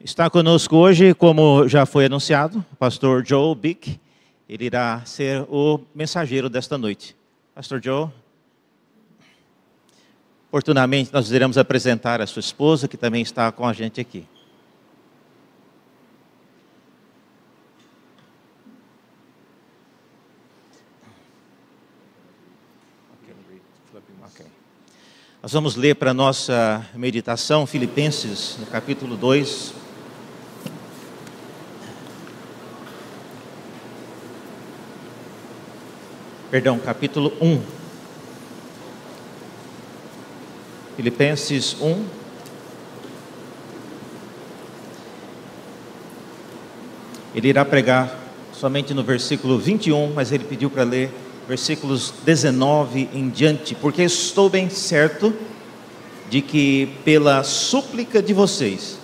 Está conosco hoje, como já foi anunciado, o pastor Joe Bick. Ele irá ser o mensageiro desta noite. Pastor Joe, oportunamente nós iremos apresentar a sua esposa, que também está com a gente aqui. Nós vamos ler para a nossa meditação Filipenses, no capítulo 2. Perdão, capítulo 1. Filipenses 1. Ele irá pregar somente no versículo 21, mas ele pediu para ler versículos 19 em diante, porque estou bem certo de que pela súplica de vocês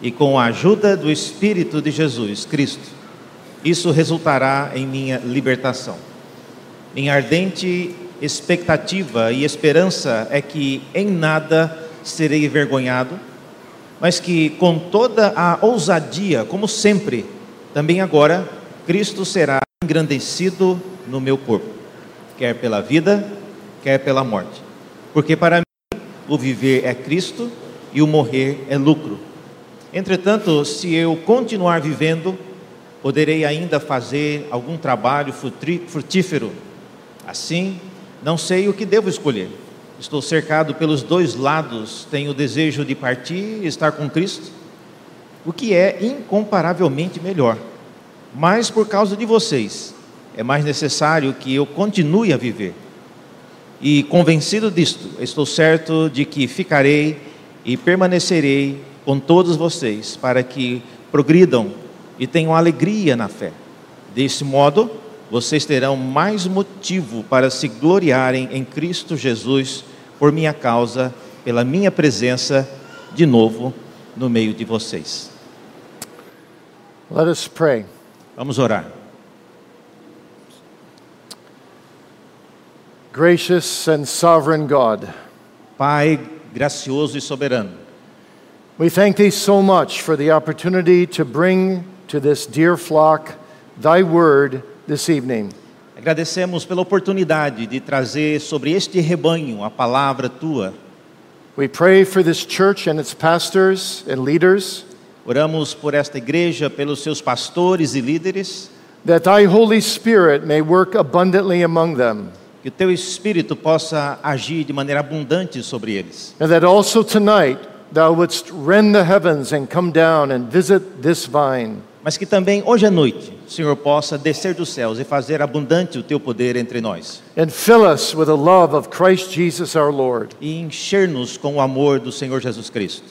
e com a ajuda do Espírito de Jesus Cristo, isso resultará em minha libertação. Minha ardente expectativa e esperança é que em nada serei envergonhado, mas que com toda a ousadia, como sempre, também agora, Cristo será engrandecido no meu corpo quer pela vida, quer pela morte. Porque para mim o viver é Cristo e o morrer é lucro. Entretanto, se eu continuar vivendo, poderei ainda fazer algum trabalho frutífero. Assim, não sei o que devo escolher. Estou cercado pelos dois lados, tenho o desejo de partir e estar com Cristo, o que é incomparavelmente melhor. Mas por causa de vocês, é mais necessário que eu continue a viver. E convencido disto, estou certo de que ficarei e permanecerei com todos vocês para que progridam e tenham alegria na fé. Desse modo, vocês terão mais motivo para se gloriarem em Cristo Jesus por minha causa, pela minha presença de novo no meio de vocês. Let us pray. Vamos orar. Gracious and sovereign God, Pai gracioso e soberano, we thank Thee so much for the opportunity to bring to this dear flock Thy word this evening. agradecemos pela oportunidade de trazer sobre este rebanho a palavra tua. We pray for this church and its pastors and leaders Oramos por esta igreja, pelos seus pastores e líderes, that Thy Holy Spirit may work abundantly among them, que o teu espírito possa agir de maneira abundante sobre eles. and that also tonight Thou wouldst rend the heavens and come down and visit this vine. Mas que também hoje à noite o Senhor possa descer dos céus e fazer abundante o teu poder entre nós and fill us with the love of Christ Jesus our Lord, e encher-nos com o amor do Senhor Jesus Cristo.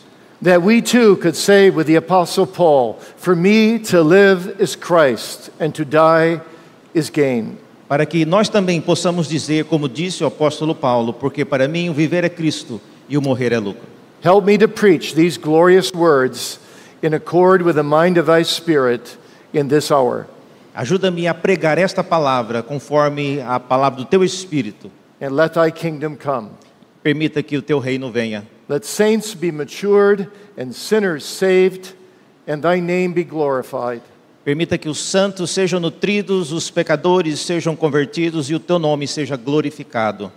that we too could say with the Apostle Paul, For me to live is Christ, and to die is gain. Para que nós também possamos dizer, como disse o apóstolo Paulo, porque para mim o viver é Cristo e o morrer é lucro. Help me to preach these glorious words in accord with the mind of thy Spirit in this hour. Ajuda-me a pregar esta palavra conforme a palavra do teu espírito. And let thy kingdom come. Permita que o teu reino venha. Let saints be matured and sinners saved, and thy name be glorified. Permita que os santos sejam nutridos, os pecadores sejam convertidos e o teu nome seja glorificado.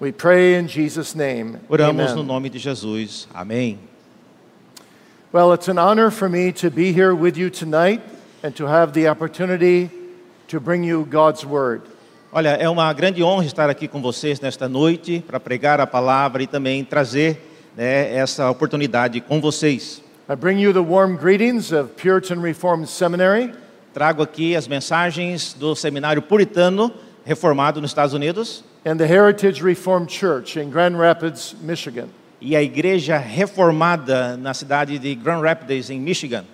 We pray in Jesus' name. Oramos no nome de Jesus. Amém. Well, it's an honor for me to be here with you tonight and to have the opportunity to bring you God's word. Olha, é uma grande honra estar aqui com vocês nesta noite para pregar a palavra e também trazer né, essa oportunidade com vocês. I bring you the warm greetings of Puritan Reformed Seminary Trago aqui as mensagens do Seminário Puritano Reformado nos Estados Unidos and the Heritage Reformed Church in Grand Rapids, Michigan. E a Igreja Reformada na cidade de Grand Rapids, em Michigan.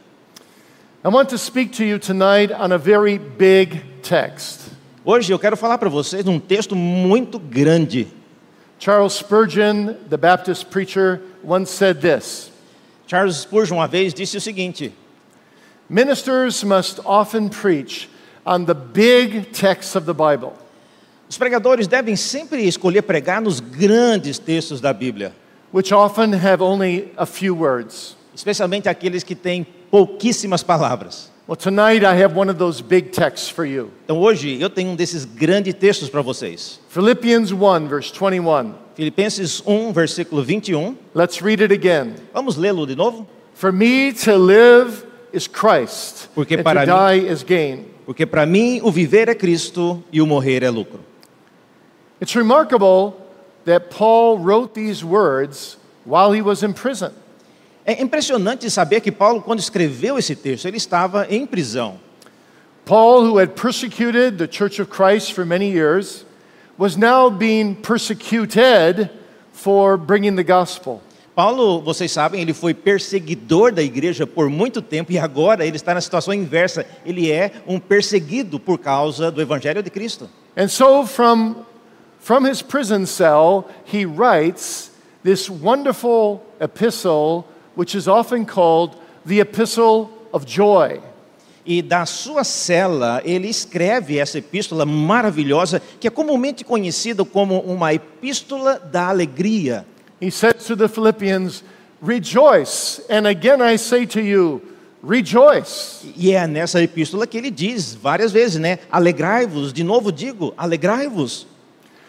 I want to speak to you tonight on a very big text. Hoje eu quero falar para vocês de um texto muito grande. Charles Spurgeon, the Baptist preacher, once said this Charles Spurgeon uma vez disse o seguinte: Ministers must often preach on the big texts of the Bible, os pregadores devem sempre escolher pregar nos grandes textos da Bíblia, which often have only a few words. especialmente aqueles que têm pouquíssimas palavras. Well, tonight I have one of those big texts for you. Então hoje eu tenho um desses grandes textos para vocês. Philippians 1, verse 21. Filipenses 1, versículo 21. Let's read it again. Vamos lê-lo de novo? For me to live is Christ, Porque and para to mim- die is gain. Porque para mim o viver é Cristo e o morrer é lucro. It's remarkable that Paul wrote these words while he was in prison. É impressionante saber que Paulo, quando escreveu esse texto, ele estava em prisão. Paul, who had persecuted the church of Christ for many years, was now being persecuted for bringing the gospel. Paulo, vocês sabem, ele foi perseguidor da igreja por muito tempo e agora ele está na situação inversa. Ele é um perseguido por causa do evangelho de Cristo. And so, from, from his prison cell, he writes this wonderful epistle, which is often called the Epistle of Joy. E da sua cela, ele escreve essa epístola maravilhosa, que é comumente conhecida como uma epístola da alegria. He says to the Philippians, Rejoice. And again I say to you, Rejoice. E é nessa epístola que ele diz várias vezes, né? Alegrai-vos, de novo digo, alegrai-vos.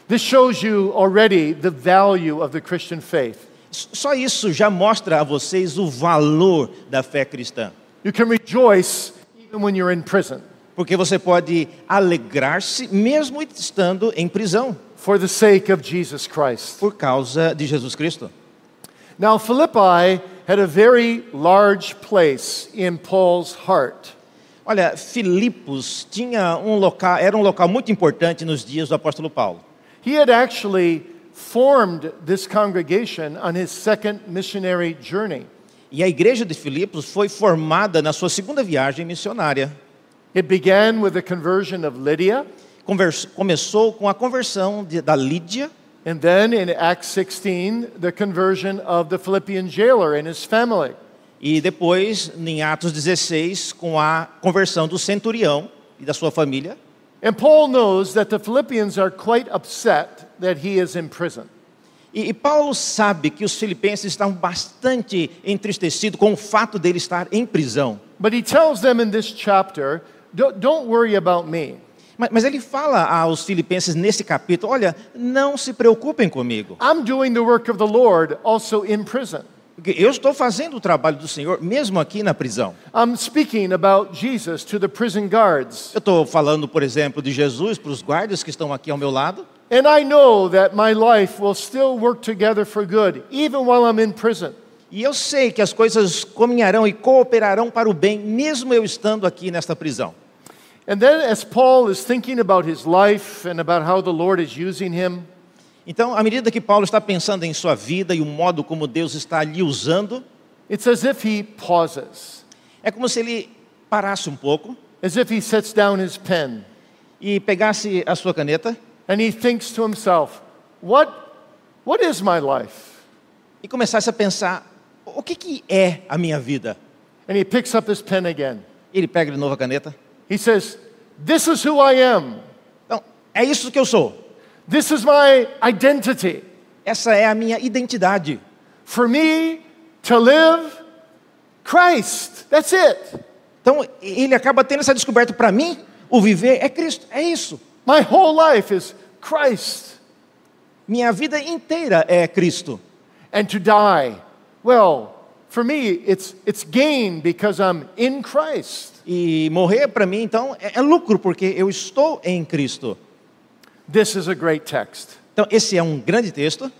This shows you already the value of the Christian faith. Só isso já mostra a vocês o valor da fé cristã. You can rejoice even when you're in prison Porque você pode alegrar-se mesmo estando em prisão, for the sake of Jesus Christ. por causa de Jesus Cristo. Now, Philippi had a very large place in Paul's heart. Olha, Filipos tinha um local, era um local muito importante nos dias do apóstolo Paulo. He had actually formed this congregation on his second missionary journey. E a igreja de Filipos foi formada na sua segunda viagem missionária. It began with the conversion of Lydia, Convers- começou com a conversão de- da Lídia and then in Acts 16, the conversion of the Philippian jailer and his family. e depois, em Atos 16, com a conversão do centurião e da sua família. And Paul knows that the Philippians are quite upset that he is in prison. E, e Paulo sabe que os filipenses estão bastante entristecidos com o fato dele estar em prisão. But he tells them in this chapter, don't, don't worry about me. Mas, mas ele fala aos filipenses nesse capítulo: olha, não se preocupem comigo, I'm doing the work of the Lord also in prison. Eu estou fazendo o trabalho do Senhor mesmo aqui na prisão. I'm speaking about Jesus to the prison guards. Eu estou falando, por exemplo, de Jesus para os guardas que estão aqui ao meu lado. And I know that my life will still work together for good, even while I'm in prison. E eu sei que as coisas caminharão e cooperarão para o bem, mesmo eu estando aqui nesta prisão. And then, as Paul is thinking about his life and about how the Lord is using him, Então, à medida que Paulo está pensando em sua vida e o modo como Deus está lhe usando, it's as if he pauses, é como se ele parasse um pouco as if he sets down his pen, e pegasse a sua caneta and he thinks to himself, What, what is my life? e começasse a pensar: o que, que é a minha vida? And he picks up his pen again. Ele pega de novo a caneta. He says, This is who I am. Então, é isso que eu sou. This is my identity. Essa é a minha identidade. For me to live, Christ. That's it. Então, ele acaba tendo essa descoberta para mim: o viver é Cristo. É isso. My whole life is Christ. Minha vida inteira é Cristo. And to die, well, for me, it's, it's gain because I'm in Christ. E morrer para mim, então, é, é lucro, porque eu estou em Cristo. This is a great text. Então, esse é um grande texto.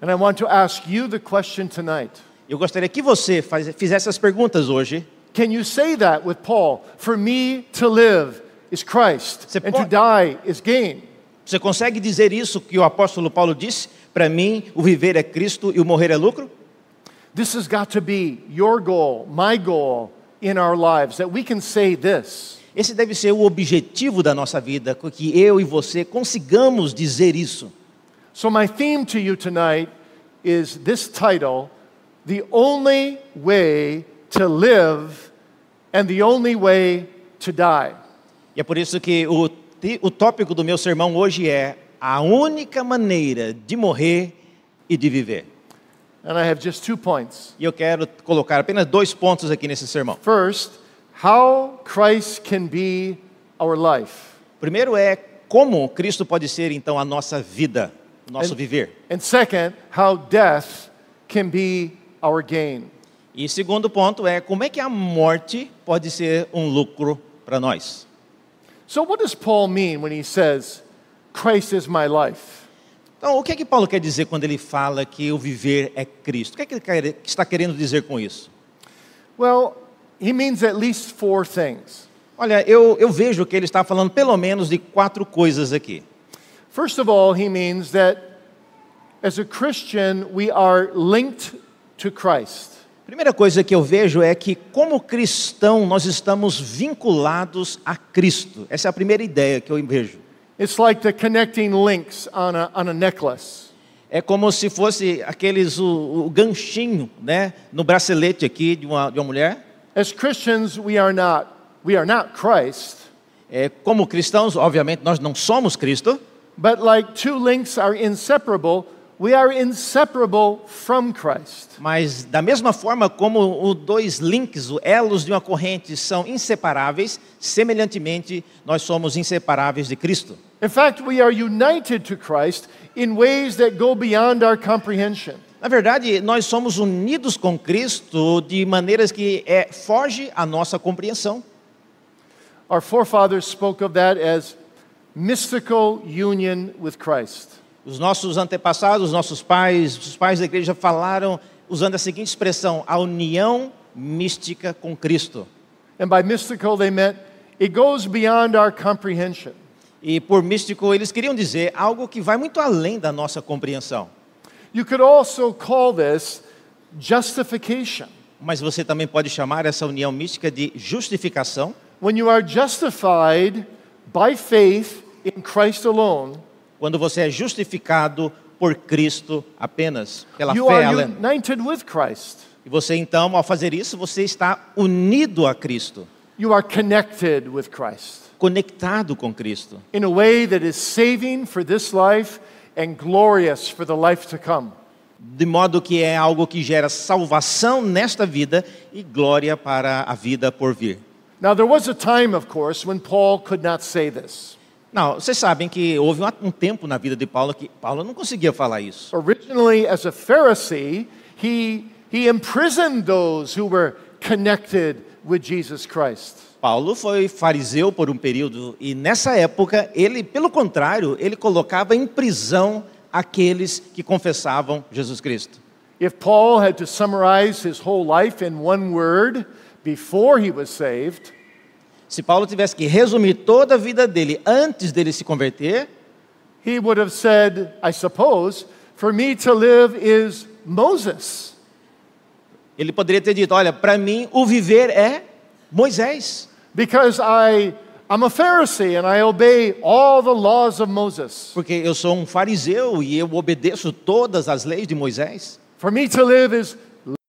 And I want to ask you the question tonight Eu gostaria que você faz, fizesse as perguntas hoje. Can you say that with Paul? For me to live is Christ, Você and to die is gain. Você consegue dizer isso que o apóstolo Paulo disse? Para mim, o viver é Cristo e o morrer é lucro? This has got to be your goal, my goal in our lives, that we can say this. Esse deve ser o objetivo da nossa vida, que eu e você consigamos dizer isso. So, my theme to you tonight is this title The Only Way to Live and the Only Way to Die. E é por isso que o, o tópico do meu sermão hoje é a única maneira de morrer e de viver. And I have just two points. E eu quero colocar apenas dois pontos aqui nesse sermão. First, how Christ can be our life. Primeiro é como Cristo pode ser então a nossa vida, o nosso And- viver. And second, how death can be our gain. E segundo ponto é como é que a morte pode ser um lucro para nós. So, what does Paul mean when he says, Christ is my life? Então, o que é que Paulo quer dizer quando ele fala que o viver é Cristo? O que é que ele está querendo dizer com isso? Well, he means at least four things. Olha, eu, eu vejo que ele está falando pelo menos de quatro coisas aqui. First of all, he means that as a Christian, we are linked to Christ. Primeira coisa que eu vejo é que, como cristão, nós estamos vinculados a Cristo. Essa é a primeira ideia que eu vejo. It's like the connecting links on a, on a necklace. É como se fosse aqueles, o, o ganchinho, né, no bracelete aqui de uma, de uma mulher. As Christians, we are not, we are not Christ, É, como cristãos, obviamente, nós não somos Cristo, but like two links are inseparable, we are inseparable from Christ. mas da mesma forma como os dois links, os elos de uma corrente são inseparáveis, semelhantemente, nós somos inseparáveis de Cristo. In fact, we are united to Christ in ways that go beyond our comprehension. Na verdade, nós somos unidos com Cristo de maneiras que é, foge à nossa compreensão. Our forefathers spoke of that as mystical union with Christ. Os nossos antepassados, os nossos pais, os pais da igreja falaram usando a seguinte expressão: a união mística com Cristo. And by mystical, they meant it goes beyond our comprehension. E por místico, eles queriam dizer algo que vai muito além da nossa compreensão. You could also call this justification. Mas você também pode chamar essa união mística de justificação. When you are justified by faith in Christ alone, Quando você é justificado por Cristo apenas, pela you fé. are além- united with Christ. E você então, ao fazer isso, você está unido a Cristo, You are connected with Christ conectado com Cristo, in a way that is saving for this life and glorious for the life to come. de modo que é algo que gera salvação nesta vida e glória para a vida por vir. Now, there was a time, of course, when Paul could not say this. Não, vocês sabem que houve um- um tempo na vida de Paulo que Paulo não conseguia falar isso. Originally, as a Pharisee, he, he imprisoned those who were connected with Jesus Christ. Paulo foi fariseu por um período e nessa época ele, pelo contrário, ele colocava em prisão aqueles que confessavam Jesus Cristo. If Paul had to summarize his whole life in one word before he was saved, Se Paulo tivesse que resumir toda a vida dele antes dele se converter, he would have said, I suppose, for me to live is Moses. ele poderia ter dito: Olha, para mim o viver é Moisés, Because I, I'm a Pharisee and I obey all the laws of Moses. porque eu sou um fariseu e eu obedeço todas as leis de Moisés. For me to live is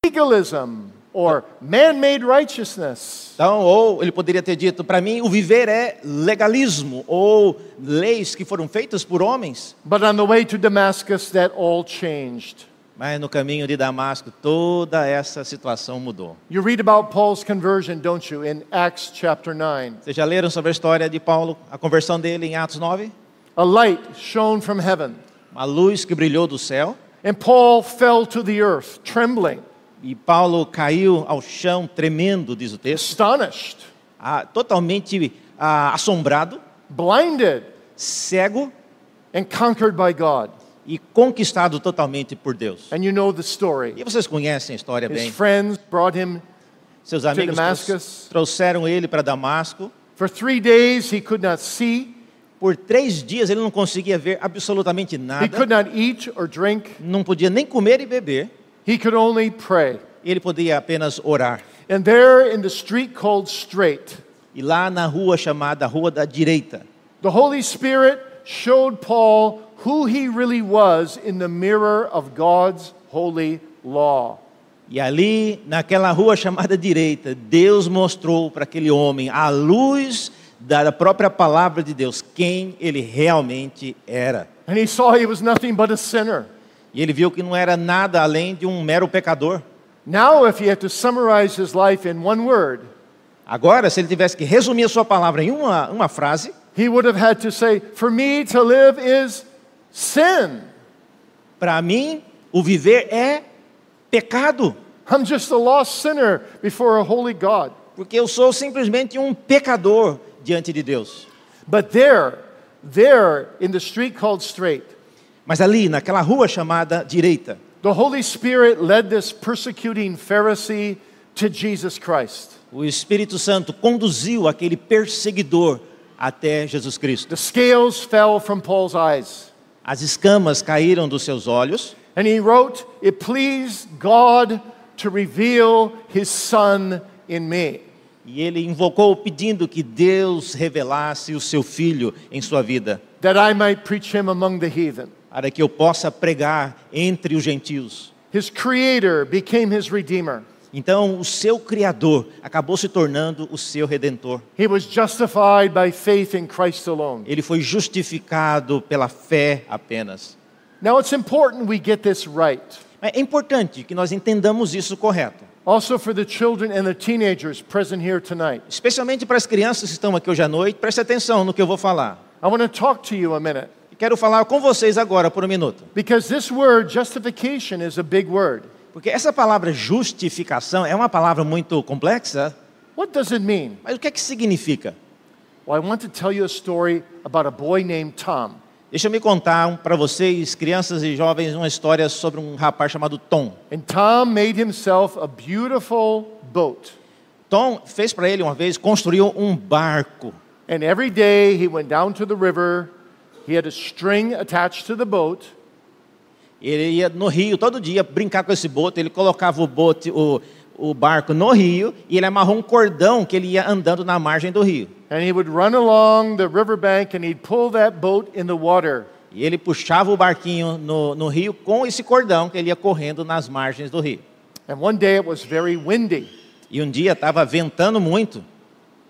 legalism or man made righteousness. Então, ou ele poderia ter dito: Para mim o viver é legalismo ou leis que foram feitas por homens. But on the way to Damascus, that all changed. Mas no caminho de Damasco, toda essa situação mudou. You read about Paul's conversion, don't you, in Acts chapter 9? Vocês já leram sobre a história de Paulo, a conversão dele em Atos 9? A light shone from heaven, Uma luz que brilhou do céu and Paul fell to the earth, trembling, e Paulo caiu ao chão tremendo, diz o texto, astonished, ah, totalmente ah, assombrado, blinded, cego and conquered by God. E conquistado totalmente por Deus. And you know the story. E vocês conhecem a história His bem. friends brought him. Seus amigos Damascus. trouxeram ele para Damasco. For three days, he could not see, Por três dias ele não conseguia ver absolutamente he nada, could not eat or drink, não podia nem comer e beber. he could only pray. Ele podia apenas orar. And there in the street called Straight, E lá na rua chamada Rua da Direita, the Holy Spirit showed Paul who he really was in the mirror of God's holy law. E ali, naquela rua chamada direita, Deus mostrou para aquele homem, à luz da própria palavra de Deus, quem ele realmente era. And he saw he was nothing but a sinner. E ele viu que não era nada além de um mero pecador. Now, if he had to summarize his life in one word, Agora, se ele tivesse que resumir a sua palavra em uma, uma frase, he would have had to say, For me to live is sin. para mim, o viver é pecado. I'm just a lost sinner before a holy God. Porque eu sou simplesmente um pecador diante de Deus. But there, there in the street called Straight, Mas ali, naquela rua chamada direita, the Holy Spirit led this persecuting Pharisee to Jesus Christ. o Espírito Santo conduziu aquele perseguidor até Jesus Cristo. The scales fell from Paul's eyes. As escamas caíram dos seus olhos And he wrote, It pleased God to reveal his Son in me. e ele invocou pedindo que Deus revelasse o seu filho em sua vida, that I might preach him among the heathen. para que eu possa pregar entre os gentios. His creator became his redeemer. Então, o seu criador acabou se tornando o seu redentor. He was justified by faith in Christ alone. Ele foi justificado pela fé apenas. Now it's important we get this right. É importante que nós entendamos isso correto, Also for the children and the teenagers present here tonight. especialmente para as crianças que estão aqui hoje à noite. Preste atenção no que eu vou falar. I want to talk to you a minute Quero falar com vocês agora por um minuto, because this word justification is a big word. Porque essa palavra justificação é uma palavra muito complexa. What does it mean? Mas o que é que significa? Well, I want to tell you a story about a boy named Tom. Deixa eu me contar para vocês, crianças e jovens, uma história sobre um rapaz chamado Tom. And Tom made himself a beautiful boat. Tom fez para ele uma vez, construiu um barco. And every day he went down to the river. He had a string attached to the boat. Ele ia no rio todo dia brincar com esse bote, ele colocava o bote, o, o barco no rio e ele amarrou um cordão que ele ia andando na margem do rio. And he would run along the riverbank and he'd pull that boat in the water. E ele puxava o barquinho no, no rio com esse cordão que ele ia correndo nas margens do rio. And one day it was very windy. E um dia estava ventando muito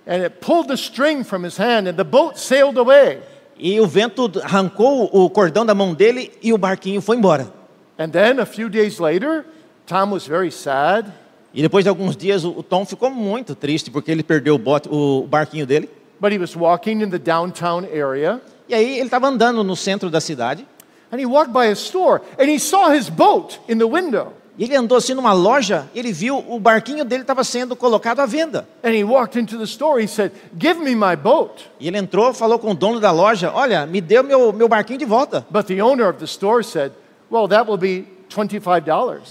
And it pulled the string from his hand and the boat sailed away. E o vento arrancou o cordão da mão dele e o barquinho foi embora. And then a few days later, Tom was very sad. E depois de alguns dias o, Tom ficou muito triste porque ele perdeu o, bote, o barquinho dele. But he was walking in the downtown area E aí ele estava andando no centro da cidade and he walked by a store and he saw his boat in the window. E ele andou assim numa loja. Ele viu o barquinho dele estava sendo colocado à venda. And he walked into the store. He said, Give me my boat. E ele entrou, falou com o dono da loja: Olha, me deu meu, meu barquinho de volta. But the owner of the store said, Well, that will be $25.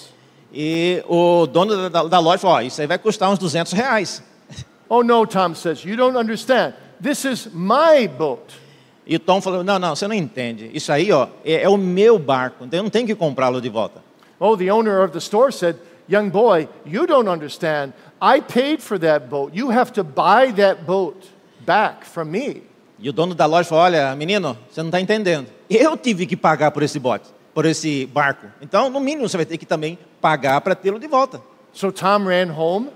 E o dono da, da loja falou: Ó, isso aí vai custar uns 200 reais. Oh, no, Tom says, You don't understand. This is my boat. E o Tom falou: Não, não, você não entende. Isso aí, ó, é, é o meu barco. Então eu não tenho que comprá-lo de volta. Oh, the owner of the store said, Young boy, you don't understand. I paid for that boat. You have to buy that boat back from me. E o dono da loja falou: Olha, menino, você não está entendendo. Eu tive que pagar por esse bote, por esse barco. Então, no mínimo, você vai ter que também pagar para tê-lo de volta. So Tom ran home.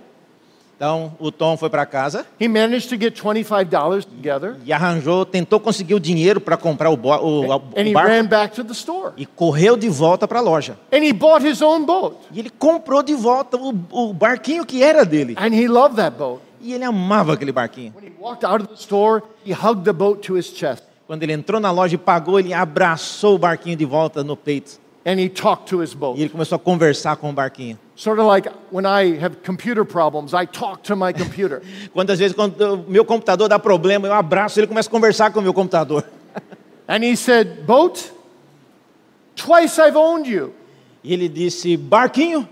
Então, o Tom foi para casa He managed to get $25 together. e arranjou, tentou conseguir o dinheiro para comprar o, bo- o- o And he barco ran back to the store. e correu de volta para a loja. And he bought his own boat. E ele comprou de volta o, o barquinho que era dele. And he loved that boat. E ele amava aquele barquinho. When he walked out of the store, he hugged the boat to his chest. Quando ele entrou na loja e pagou, ele abraçou o barquinho de volta no peito. And he talked to his E boat. ele começou a conversar com o barquinho. Sort of like when I have computer problems, I talk to my computer. Quantas vezes, quando meu computador dá problema, eu abraço ele e começo a conversar com o meu computador. and he said, Boat, twice I've owned you. E ele disse: Barquinho,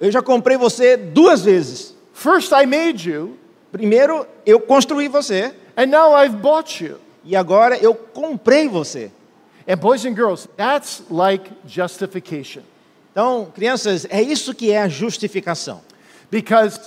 eu já comprei você duas vezes. First I made you, Primeiro, eu construí você. and now I've bought you. E agora eu comprei você. And boys and girls, that's like justification. Então, crianças, é isso que é a justificação. Because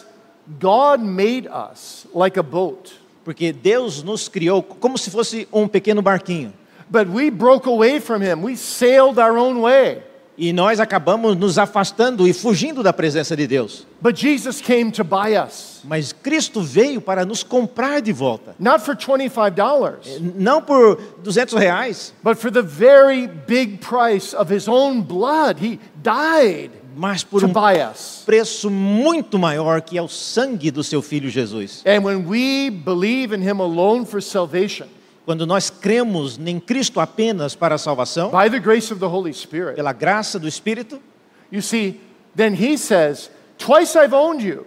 God made us like a boat, Porque Deus nos criou como se fosse um pequeno barquinho. but we broke away from Him. We sailed our own way. E nós acabamos nos afastando e fugindo da presença de Deus. But Jesus came to buy us, Mas Cristo veio para nos comprar de volta. not for $25, Não por 200 reais, but for the very big price of his own blood. He died mas por um preço muito maior que é o sangue do seu filho Jesus. And when we believe in him alone for salvation, Quando nós cremos em Cristo apenas para a salvação, by the grace of the Holy Spirit, pela graça do Espírito, you see, then he says, Twice I've owned you.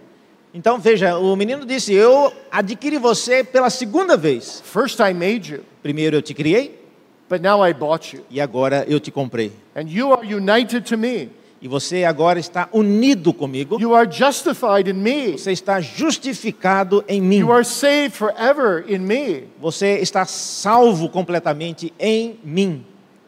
então veja, o menino disse: Eu adquiri você pela segunda vez. First I made you, Primeiro eu te criei but now I bought you. e agora eu te comprei. And you are united to me. E você agora está unido comigo. You are justified in me. Você está justificado em mim. You are saved forever in me. Você está salvo completamente em mim.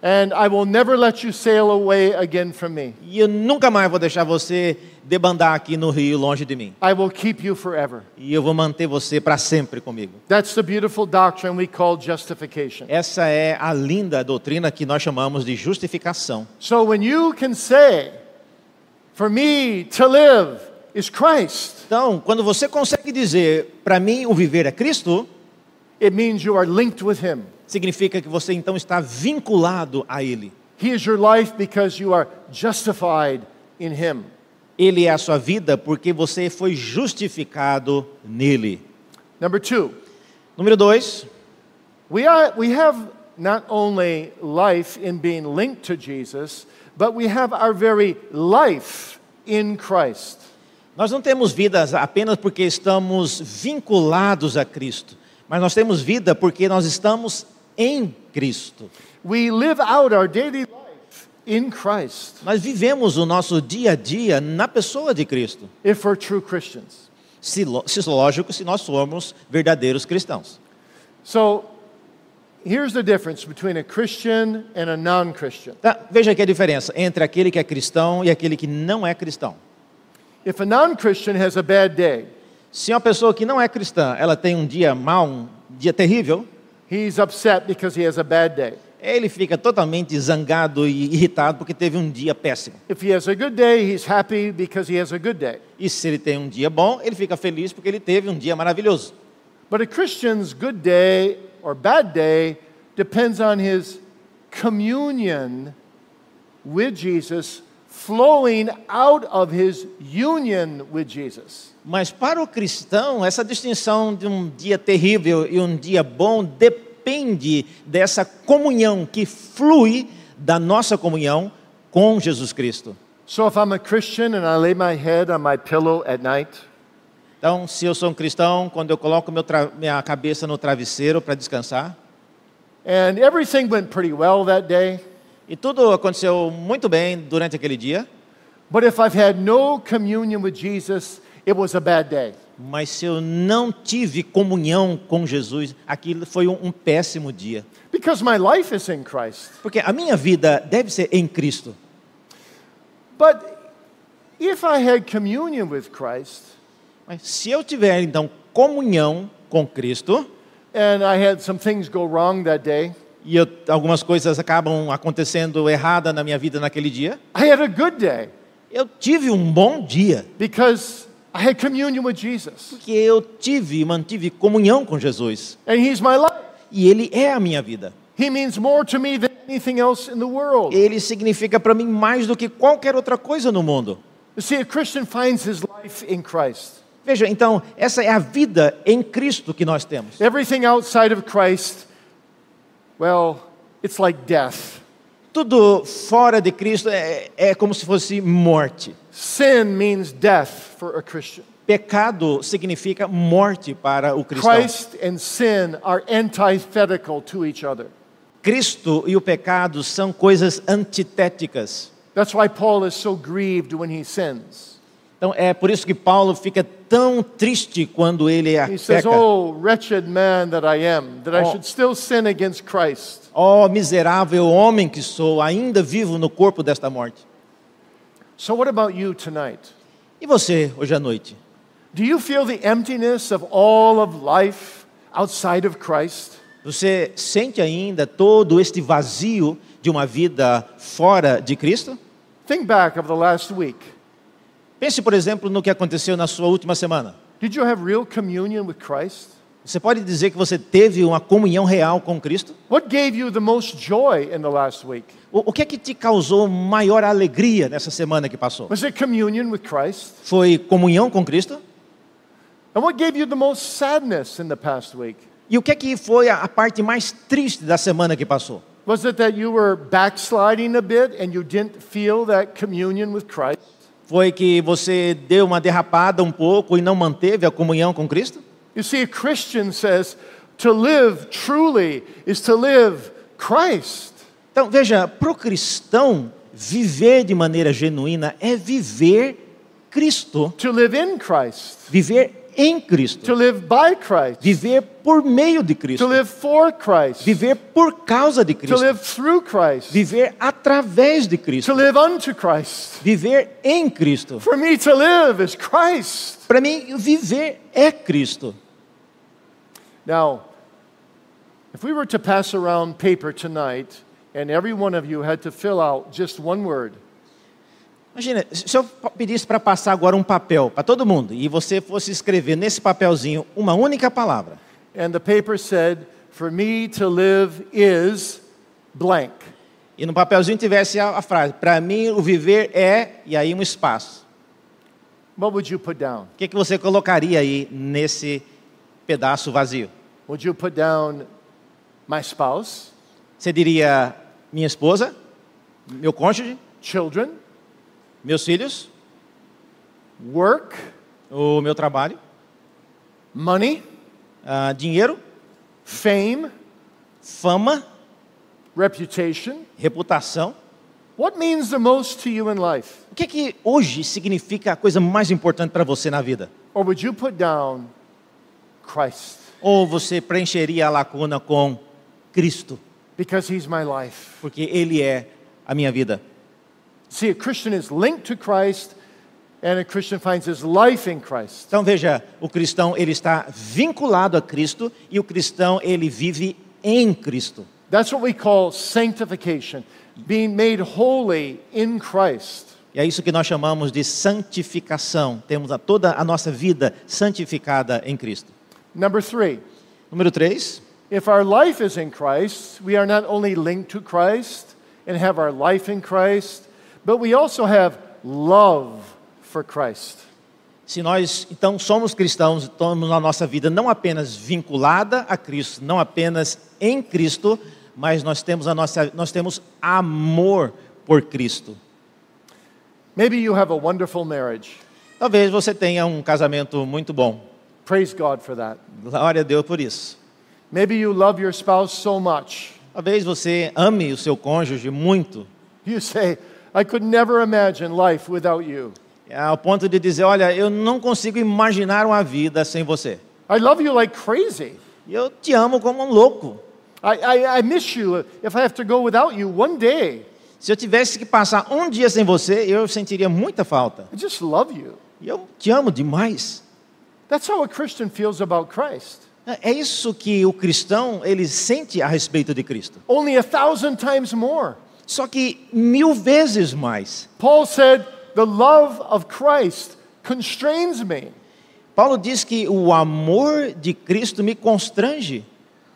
And I will never let you sail away again from me. E eu nunca mais vou deixar você debandar aqui no rio longe de mim. I will keep you forever. E eu vou manter você para sempre comigo. That's the beautiful doctrine we call justification. Essa é a linda doutrina que nós chamamos de justificação. So when you can say, For me to live is Christ, Então, quando você consegue dizer, para mim o viver é Cristo, it means you are linked with Him. significa que você então está vinculado a Ele. He is your life because you are justified in Him. Ele é a sua vida porque você foi justificado nele. Number two, Número dois, we, are, we have not only life in being linked to Jesus, but we have our very life in Christ. nós não temos vidas apenas porque estamos vinculados a Cristo, mas nós temos vida porque nós estamos em Cristo. We live out our daily life in Christ Nós vivemos o nosso dia a dia na pessoa de Cristo. if we're true Christians. Se, se lógico, se nós formos verdadeiros cristãos. So here's the difference between a Christian and a non Christian. Tá, veja aqui a diferença entre aquele que é cristão e aquele que não é cristão. If a non Christian has a bad day, Se uma pessoa que não é cristã, ela tem um dia mau, um dia terrível, he's upset because he has a bad day. ele fica totalmente zangado e irritado porque teve um dia péssimo. If he has a good day, he's happy because he has a good day. E se ele tem um dia bom, ele fica feliz porque ele teve um dia maravilhoso. But a Christian's good day or bad day depends on his communion with Jesus flowing out of his union with Jesus. Mas para o cristão, essa distinção de um dia terrível e um dia bom depende dessa comunhão que flui da nossa comunhão com Jesus Cristo. So if I'm a Christian and I lay my head on my pillow at night, Então, se eu sou um cristão, quando eu coloco minha cabeça no travesseiro para descansar, and everything went pretty well that day, e tudo aconteceu muito bem durante aquele dia, but if I've had no communion with Jesus, it was a bad day. mas se eu não tive comunhão com Jesus, aquilo foi um, um péssimo dia. Because my life is in Christ. Porque a minha vida deve ser em Cristo. But if I had communion with Christ Mas se eu tiver então comunhão com Cristo, and I had some things go wrong that day, e eu- algumas coisas acabam acontecendo errada na minha vida naquele dia, I had a good day eu tive um bom dia, because I had communion with Jesus porque eu tive e mantive comunhão com Jesus, and He's my life. e Ele é a minha vida. He means more to me than anything else in the world. Ele significa para mim mais do que qualquer outra coisa no mundo. You see, a Christian finds his life in Christ. Veja, então, essa é a vida em Cristo que nós temos. Everything outside of Christ, well, it's like death. Tudo fora de Cristo é, é como se fosse morte. Sin means death for a Christian. Pecado significa morte para o cristão. Christ and sin are antithetical to each other. Cristo e o pecado são coisas antitéticas. That's why Paul is so grieved when he sins. Então é por isso que Paulo fica tão triste quando ele He says, peca. Oh, wretched man that I am, that I Oh. should still sin against Christ. Ó miserável homem que sou, ainda vivo no corpo desta morte. So, what about you tonight? E você, hoje à noite? Do you feel the emptiness of all of life outside of Christ? Você sente ainda todo este vazio de uma vida fora de Cristo? Think back of the last week. Pense, por exemplo, no que aconteceu na sua última semana. Did you have real communion with Christ? Você pode dizer que você teve uma comunhão real com Cristo? What gave you the most joy in the last week? O, o que é que te causou maior alegria nessa semana que passou? Was it communion with Christ? Foi comunhão com Cristo? And what gave you the most sadness in the past week? E o que é que foi a, a parte mais triste da semana que passou? Was it that you were backsliding a bit and you didn't feel that communion with Christ? Foi que você deu uma derrapada um pouco e não manteve a comunhão com Cristo? You see, a Christian says to live truly is to live Christ. Então, veja, para o cristão, viver de maneira genuína é viver Cristo, To live in Christ. viver em Cristo, To live by Christ. viver por meio de Cristo. To live for Christ. viver por causa de Cristo. To live through Christ. viver através de Cristo. To live unto Christ. viver em Cristo. For me to live is Christ. Para mim, viver é Cristo. Now, if we were to pass around paper tonight and every one of you had to fill out just one word, Imagina, se eu pedisse para passar agora um papel para todo mundo e você fosse escrever nesse papelzinho uma única palavra, and the paper said, For me to live is blank. e no papelzinho tivesse a, a frase: Para mim, o viver é, e aí um espaço. What would you put down? O que, que você colocaria aí nesse pedaço vazio? Would you put down my spouse, Você diria minha esposa, meu cônjuge, children, meus filhos, work, o meu trabalho, money, ah, dinheiro, fame, fama, reputation? reputação? What means the most to you in life? O que, que hoje significa a coisa mais importante para você na vida? Or would you put down Christ? Ou você preencheria a lacuna com Cristo, Because he's my life. porque Ele é a minha vida? See, a Christian is linked to Christ, and a Christian finds his life in Christ. Então veja, o cristão ele está vinculado a Cristo e o cristão ele vive em Cristo. That's what we call sanctification, being made holy in Christ. E é isso que nós chamamos de santificação. Temos a, toda a nossa vida santificada em Cristo. Number three, Número 3. if our life is in Christ, we are not only linked to Christ and have our life in Christ, but we also have love for Christ. Se nós então somos cristãos, estamos na nossa vida não apenas vinculada a Cristo, não apenas em Cristo, mas nós temos a nossa nós temos amor por Cristo. Maybe you have a wonderful marriage. Talvez você tenha um casamento muito bom. Praise God for that. Glória a Deus por isso. Maybe you love your spouse so much. Talvez você ame o seu cônjuge muito, You say, I could never imagine life without you. ao ponto de dizer, olha, eu não consigo imaginar uma vida sem você. I love you like crazy. Eu te amo como um louco. I, I, I miss you if I have to go without you one day. Se eu tivesse que passar um dia sem você, eu sentiria muita falta. I just love you. Eu te amo demais. That's how a Christian feels about Christ. É isso que o cristão ele sente a respeito de Cristo. Only a thousand times more. Só que mil vezes mais. Paul said, The love of Christ constrains me. Paulo diz que o amor de Cristo me constrange.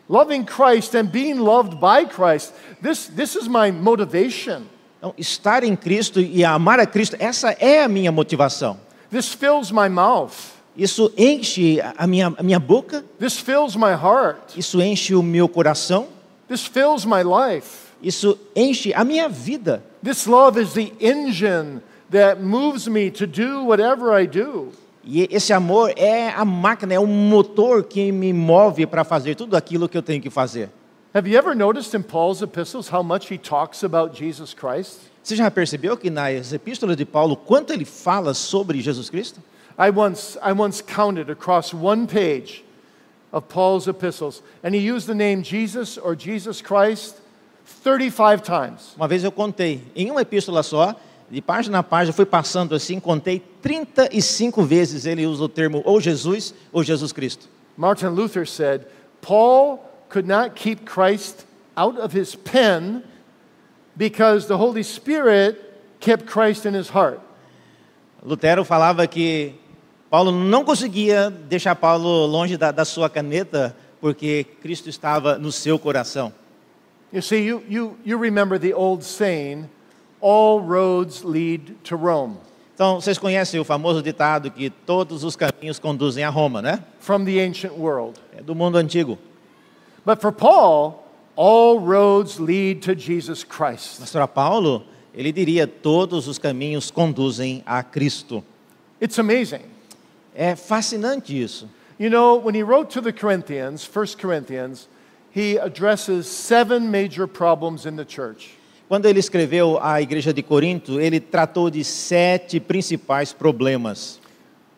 Loving Christ and being loved by Christ, this, this is my motivation. Então, estar em Cristo e amar a Cristo, essa é a minha motivação. This fills my mouth. Isso enche a minha, a minha boca, This fills my heart. isso enche o meu coração, This fills my life. Isso enche a minha vida. This love is the engine that moves me to do whatever I do. E esse amor é a máquina, é o motor que me move para fazer tudo aquilo que eu tenho que fazer. Have you ever noticed in Paul's epistles how much he talks about Jesus Christ? Você já percebeu que nas epístolas de Paulo, quanto ele fala sobre Jesus Cristo? I once, I once counted across one page of Paul's epistles, and he used the name Jesus or Jesus Christ 35 times. Uma vez eu contei, em uma epístola só, de página a página, fui passando assim, contei 35 vezes ele usa o termo ou Jesus ou Jesus Cristo. Martin Luther said, Paul could not keep Christ out of his pen because the Holy Spirit kept Christ in his heart. Lutero falava que Paulo não conseguia deixar Paulo longe da, da sua caneta porque Cristo estava no seu coração. You see, you, you, you remember the old saying, all roads lead to Rome. Então, vocês conhecem o famoso ditado que todos os caminhos conduzem a Roma, né? from the ancient world. É do mundo antigo. But for Paul, all roads lead to Jesus Christ. Mas para Paulo, ele diria: todos os caminhos conduzem a Cristo. It's amazing. É fascinante isso. You know, when he wrote to the Corinthians, 1 Corinthians, he addresses seven major problems in the church. Quando ele escreveu à igreja de Corinto, ele tratou de sete principais problemas.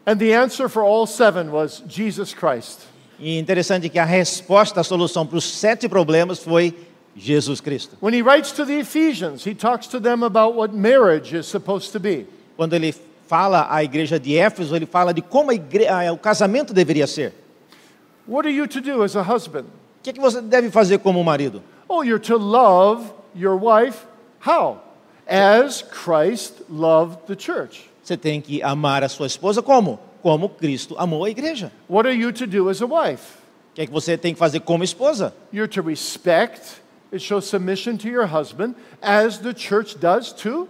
And the answer for all seven was Jesus Christ. E interessante que a resposta, a solução para os sete problemas foi Jesus Cristo. When he writes to the Ephesians, he talks to them about what marriage is supposed to be. Quando ele fala à igreja de Éfeso, ele fala de como igre- o casamento deveria ser. What are you to do as a husband? O que, que você deve fazer como marido? Oh, you're to love your wife. How? As Christ loved the church. Você tem que amar a sua esposa como? Como Cristo amou a igreja. What are you to do as a wife? O que é que você tem que fazer como esposa? You're to respect and show submission to your husband as the church does to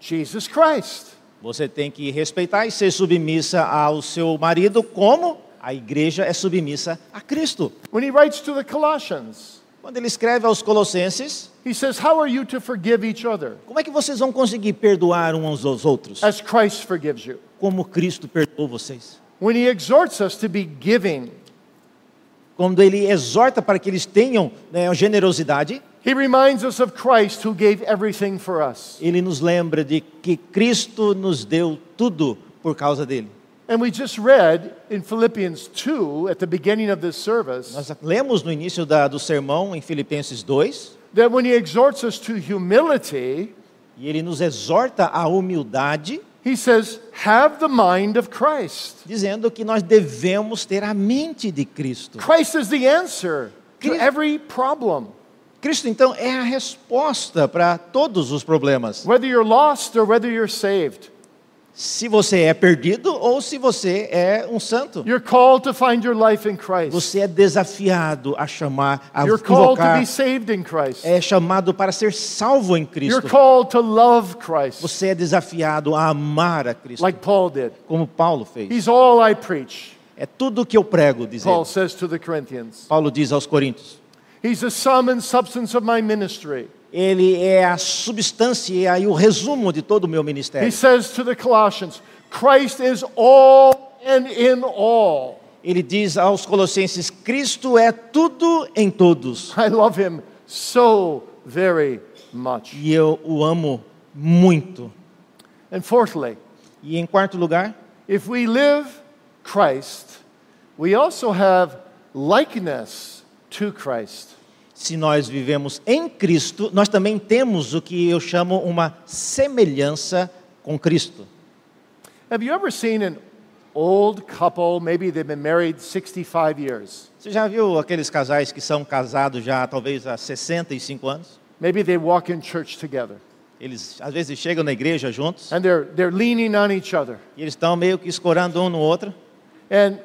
Jesus Christ. Você tem que respeitar e ser submissa ao seu marido como a igreja é submissa a Cristo. When he writes to the Colossians, Quando ele escreve aos Colossenses, he says, How are you to forgive each other como é que vocês vão conseguir perdoar uns aos outros? as Christ forgives you? Como Cristo perdoou vocês? When he exhorts us to be giving, Quando ele exorta para que eles tenham né, generosidade, he reminds us of Christ who gave everything for us. ele nos lembra de que Cristo nos deu tudo por causa dele. And we just read in Philippians 2 at the beginning of this service Nós lemos no início da- do sermão em Filipenses 2, that when he exhorts us to humility, e ele nos exorta à humildade, he says, Have the mind of Christ. dizendo que nós devemos ter a mente de Cristo. Christ is the answer to Christ- every problem. Cristo, então, é a resposta para todos os problemas. Whether you're lost or whether you're saved, Se você é perdido ou se você é um santo. you're called to find your life in Christ. Você é desafiado a chamar, a You're called to be saved in Christ. é chamado para ser salvo em You're Cristo. called to love Christ, Você é desafiado a amar a Cristo, like Paul did. como Paulo fez. He's all I preach, É tudo o que eu prego, diz Paul ele. says to the Corinthians. Paulo diz aos Coríntios. He's the sum and substance of my ministry. Ele é a substância e o resumo de todo o meu He ministério. says to the Colossians, Christ is all and in all. Ele diz aos Colossenses: Cristo é tudo em todos. I love him so very much. E eu o amo muito. And fourthly, E em quarto lugar, if we live Christ, we also have likeness to Christ. Se nós vivemos em Cristo, nós também temos o que eu chamo uma semelhança com Cristo. Have you ever seen an old couple, maybe they've been married 65 years? Você já viu aqueles casais que são casados já talvez há 65 anos? Maybe they walk in church together Eles às vezes chegam na igreja juntos and they're, they're leaning on each other. e eles estão meio que escorando um no outro. And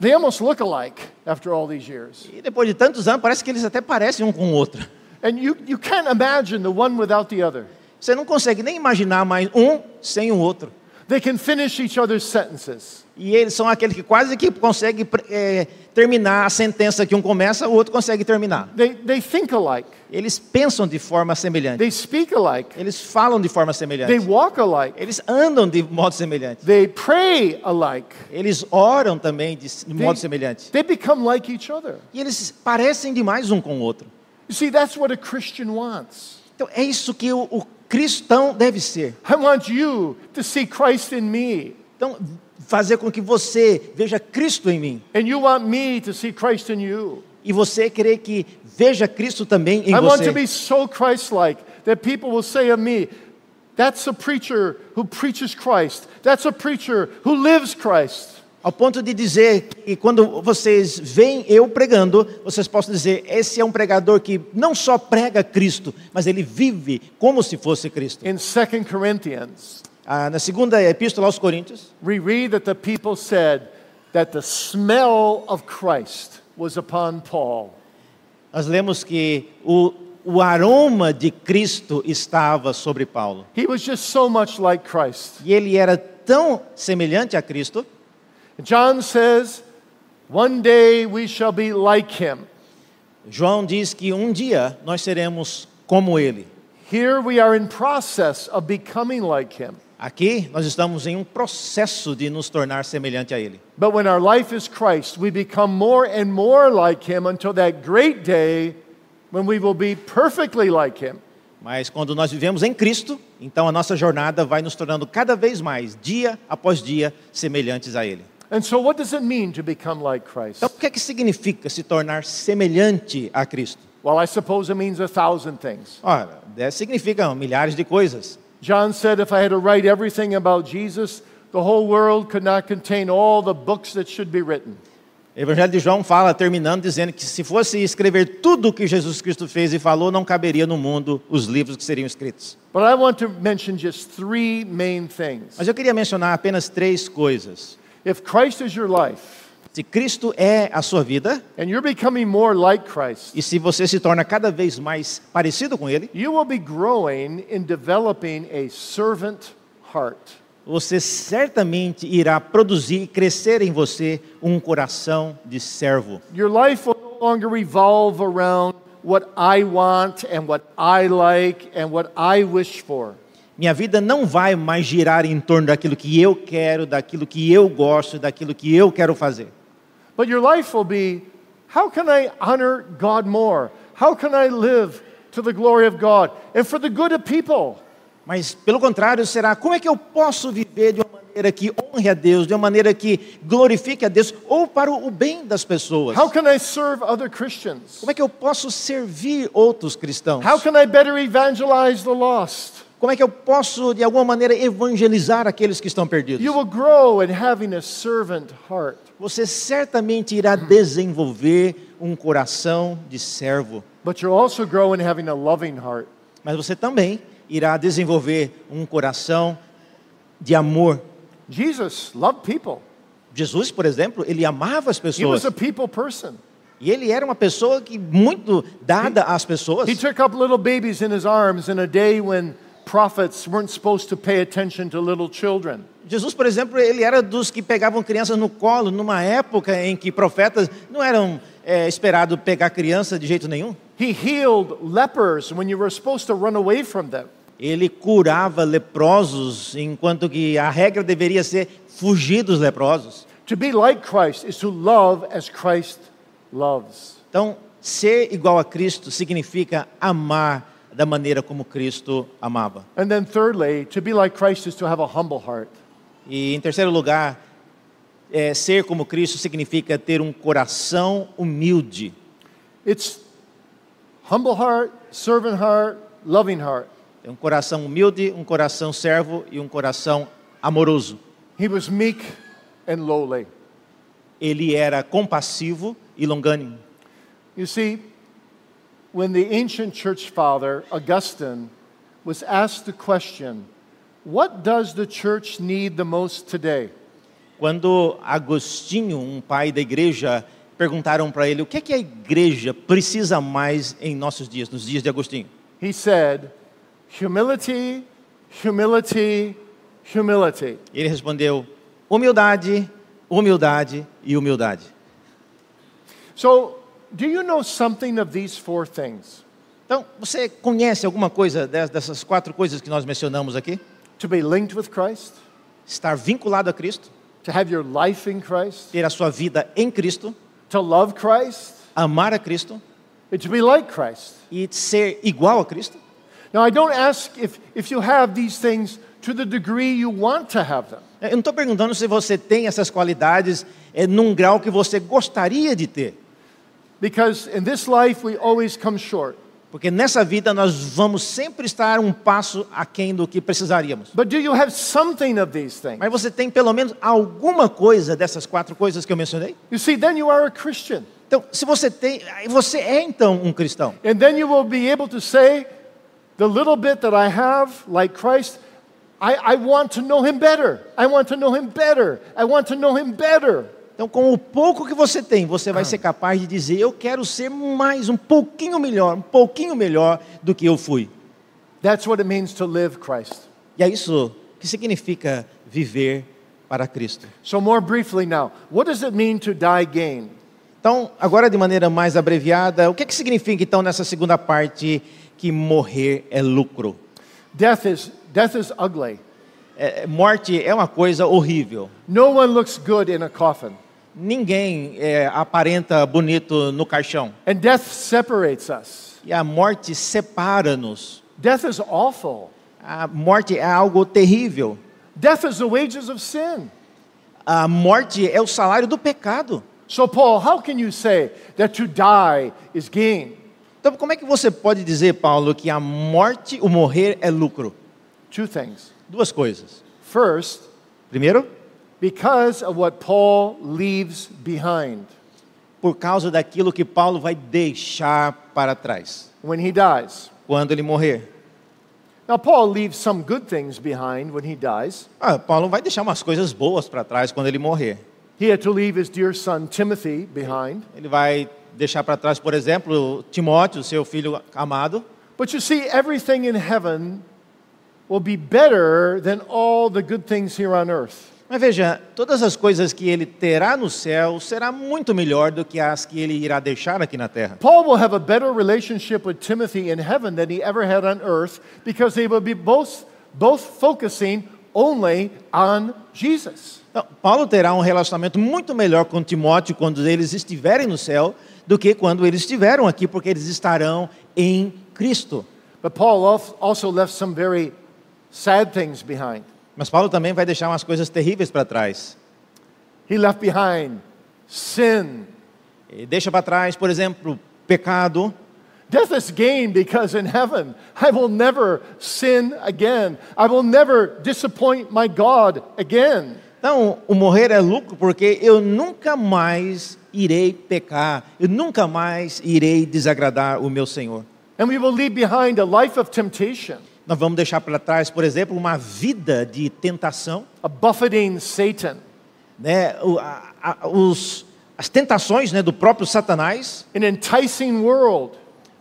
they almost look alike after all these years. E depois de tantos anos, parece que eles até parecem um com o outro. And you, you can't imagine the one without the other. Você não consegue nem imaginar mais um sem o outro. They can finish each other's sentences. E eles são aqueles que quase que conseguem eh, terminar a sentença que um começa, o outro consegue terminar. They, they think alike. Eles pensam de forma semelhante. They speak alike. Eles falam de forma They semelhante. walk alike. Eles andam de modo semelhante. They pray alike. Eles oram também de, de modo They, semelhante. they become like each other. E eles parecem demais um com o outro. You see, that's what a Christian wants. Então é isso que o, o cristão deve ser. I want you to see Christ in me, Então, fazer com que você veja Cristo em mim. and you want me to see Christ in you. E você querer que veja Cristo também em I want to você. be so Christ like that people will say of me, That's a preacher who preaches Christ. That's a preacher who lives Christ. Ao ponto de dizer que quando vocês veem eu pregando, vocês possam dizer: esse é um pregador que não só prega Cristo, mas ele vive como se fosse Cristo. In 2 Corinthians, Ah, na segunda epístola aos Coríntios, we read that the people said that the smell of Christ was upon Paul. nós lemos que o, o aroma de Cristo estava sobre Paulo. He was just so much like Christ. E ele era tão semelhante a Cristo John says, One day we shall be like him. João diz que um dia nós seremos como ele. Here we are in process of becoming like him. Aqui nós estamos em um processo de nos tornar semelhante a ele. But when our life is Christ, we become more and more like him until that great day when we will be perfectly like him. Mas quando nós vivemos em Cristo, então a nossa jornada vai nos tornando cada vez mais, dia após dia, semelhantes a ele. And so, what does it mean to become like Christ? Então, o que é que significa se tornar semelhante a Cristo? Well, I suppose it means a thousand things. Ora, é, significa milhares de coisas. John said if I had to write everything about Jesus, the whole world could not contain all the books that should be written. Evangelho de João fala, terminando, dizendo que se fosse escrever tudo o que Jesus Cristo fez e falou, não caberia no mundo os livros que seriam escritos. But I want to just three main. Mas eu queria mencionar apenas três coisas. If is your life, Se Cristo é a sua vida, and you're becoming more like Christ, e se você se torna cada vez mais parecido com Ele, you will be growing in developing a servant heart. você certamente irá produzir e crescer em você um coração de servo. Your life will no longer revolve around what I want and what I like and what I wish for. Minha vida não vai mais girar em torno daquilo que eu quero, daquilo que eu gosto, daquilo que eu quero fazer. But your life will be how can I honor God more? How can I live to the glory of God and for the good of people? Mas, pelo contrário, será como é que eu posso viver de uma maneira que honre a Deus, de uma maneira que glorifique a Deus, ou para o bem das pessoas? How can I serve other Christians? Como é que eu posso servir outros cristãos? How can I better evangelize the lost? Como é que eu posso, de alguma maneira, evangelizar aqueles que estão perdidos? You will grow in having a servant heart. Você certamente irá desenvolver um coração de servo, But you'll also grow in having a loving heart. mas você também irá desenvolver um coração de amor. Jesus loved people. Jesus, por exemplo, ele amava as He pessoas. was a people person. E ele era uma pessoa que muito dada às pessoas. He took up little babies in his arms in a day when prophets weren't supposed to pay attention to little children. Jesus, por exemplo, ele era dos que pegavam crianças no colo numa época em que profetas não eram é, esperados pegar criança de jeito nenhum. He healed lepers when you were supposed to run away from them. Ele curava leprosos, enquanto que a regra deveria ser fugir dos leprosos. To be like Christ is to love as Christ loves. Então, ser igual a Cristo significa amar da maneira como Cristo amava. And then thirdly, to be like Christ is to have a humble heart. E em terceiro lugar, é, ser como Cristo significa ter um coração humilde. It's humble heart, servant heart, loving heart. É um coração humilde, um coração servo e um coração amoroso. He was meek and lowly. Ele era compassivo e longânimo. You see, when the ancient church father, Augustine, was asked the question, What does the church need the most today? Quando Agostinho, um pai da igreja, perguntaram para ele o que é que a igreja precisa mais em nossos dias, nos dias de Agostinho. He said, Humility, humility, humility. Ele respondeu: humildade, humildade e humildade. So, do you know something of these four things? Então, você conhece alguma coisa des- dessas quatro coisas que nós mencionamos aqui? To be linked with Christ, Estar vinculado a Cristo, to have your life in Christ, ter a sua vida em Cristo, to love Christ, amar a Cristo and to be like Christ. e ser igual a Cristo. Now, I don't ask if, if you have these things to the degree you want to have them. Eu não estou perguntando se você tem essas qualidades é, num grau que você gostaria de ter. Because in this life, we always come short. Porque nessa vida nós vamos sempre estar um passo aquém do que precisaríamos. But do you have something of these things? Mas você tem pelo menos alguma coisa dessas quatro coisas que eu mencionei? You see, then you are a Christian. Então, se você tem, você é então um cristão. And then you will be able to say, the little bit that I have, like Christ, I, I want to know him better. I want to know him better. I want to know him better. Então, com o pouco que você tem, você vai ser capaz de dizer: Eu quero ser mais, um pouquinho melhor, um pouquinho melhor do que eu fui. That's what it means to live Christ. E é isso que significa viver para Cristo. So, more briefly now, what does it mean to die gain? Então, agora de maneira mais abreviada, o que, que significa então nessa segunda parte que morrer é lucro? Death is, death is ugly. É, morte é uma coisa horrível. No one looks good in a coffin. Ninguém é, aparenta bonito no caixão. And death separates us. E a morte separa-nos. Death is awful. A morte é algo terrível. Death is the wages of sin. A morte é o salário do pecado. So, Paul, how can you say that to die is gain? Então, como é que você pode dizer, Paulo, que a morte, o morrer é lucro? Two things. Duas coisas. First, Primeiro, because of what Paul leaves behind por causa daquilo que Paulo vai deixar para trás when he dies. quando ele morrer. Now, Paul leaves some good things behind when he dies. Ah, Paulo vai deixar umas coisas boas para trás quando ele morrer. He had to leave his dear son Timothy behind. Ele vai deixar para trás, por exemplo, Timóteo, seu filho amado. But you see, everything in heaven will be better than all the good things here on earth. Mas veja, todas as coisas que ele terá no céu será muito melhor do que as que ele irá deixar aqui na terra. Paul will have a better relationship with Timothy in heaven than he ever had on earth because they will be both, both focusing only on Jesus. Então, Paulo terá um relacionamento muito melhor com Timóteo quando eles estiverem no céu do que quando eles estiveram aqui, porque eles estarão em Cristo. But Paul al- also left some very sad things behind. Mas Paulo também vai deixar umas coisas terríveis para trás. He left behind sin. Ele deixa para trás, por exemplo, pecado. Death is gain because in heaven I will never sin again. I will never disappoint my God again. Então, o morrer é lucro porque eu nunca mais irei pecar, eu nunca mais irei desagradar o meu Senhor. And we will leave behind a life of temptation, Nós vamos deixar para trás, por exemplo, uma vida de tentação, a buffeting Satan, né? A- a- os, as tentações né, do próprio Satanás, an enticing world,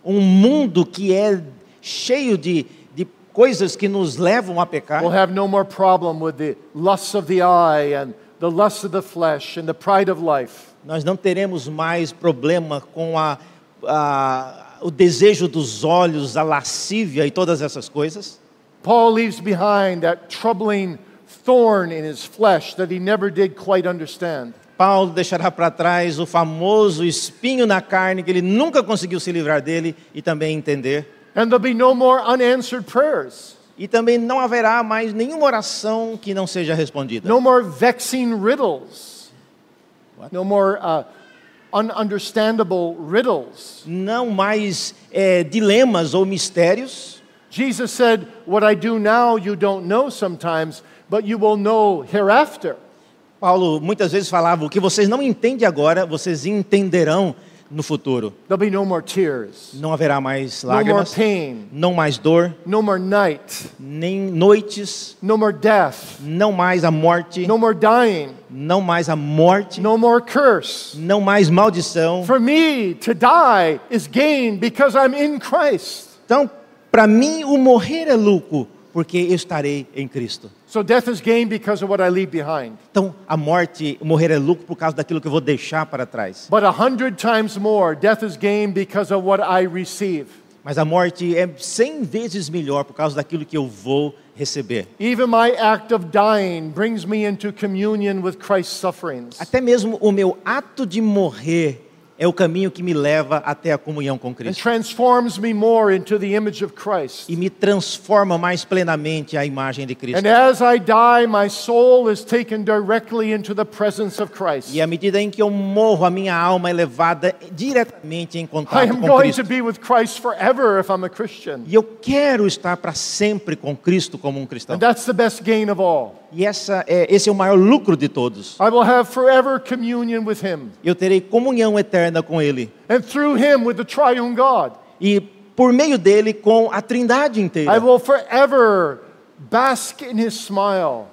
um mundo que é cheio de, de coisas que nos levam a pecar. We'll have no more problem with the lusts of the eye and the lusts of the flesh and the pride of life. Nós não teremos mais problema com a, a- o desejo dos olhos, a lascívia e todas essas coisas. Paul leaves behind that troubling thorn in his flesh that he never did quite understand. Paulo deixará para trás o famoso espinho na carne que ele nunca conseguiu se livrar dele e também entender. And there'll be no more unanswered prayers, E também não haverá mais nenhuma oração que não seja respondida. no more vexing riddles, What? no more uh, ununderstandable riddles. Não mais é, dilemas ou mistérios. Jesus said, What I do now you don't know sometimes, but you will know hereafter. Paulo muitas vezes falava: o que vocês não entendem agora, vocês entenderão no futuro. There'll be no more tears, Não haverá mais no more lágrimas, pain, não mais dor, no more night, nem noites, no more death, não mais a morte, não mais a morte, no more curse. não mais maldição. For me, to die is gain because I'm in Christ. Então, para mim, o morrer é lucro, porque eu estarei em Cristo. So death is gain because of what I leave behind. Então, a morte, morrer é lucro por causa daquilo que eu vou deixar para trás. But a hundred times more, death is gain because of what I receive. Mas a morte é cem vezes melhor por causa daquilo que eu vou receber. Even my act of dying brings me into communion with Christ's sufferings. Até mesmo o meu ato de morrer é o caminho que me leva até a comunhão com Cristo. transforms me more into the image of Christ. E me transforma mais plenamente à imagem de Cristo. E à medida em que eu morro, a minha alma é levada diretamente em I contato am com Cristo. to be with Christ forever if I'm a Christian. E eu quero estar para sempre com Cristo como um cristão. And that's the best gain of all. E essa é, esse é o maior lucro de todos. I will have forever communion with Him. Eu terei comunhão eterna com Ele. And through Him with the triune God. E por meio dele, com a trindade I inteira. will forever bask in His smile.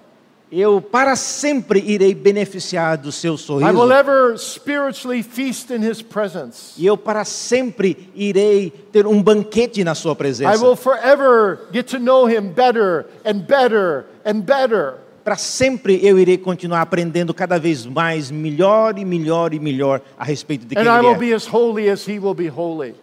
Eu para sempre irei beneficiar do seu I will sorriso. ever spiritually feast in His presence. E eu para sempre irei ter um banquete na sua I presença. will forever get to know Him better and better and better. Para sempre eu irei continuar aprendendo cada vez mais, melhor e melhor e melhor a respeito de quem And Ele é. as as.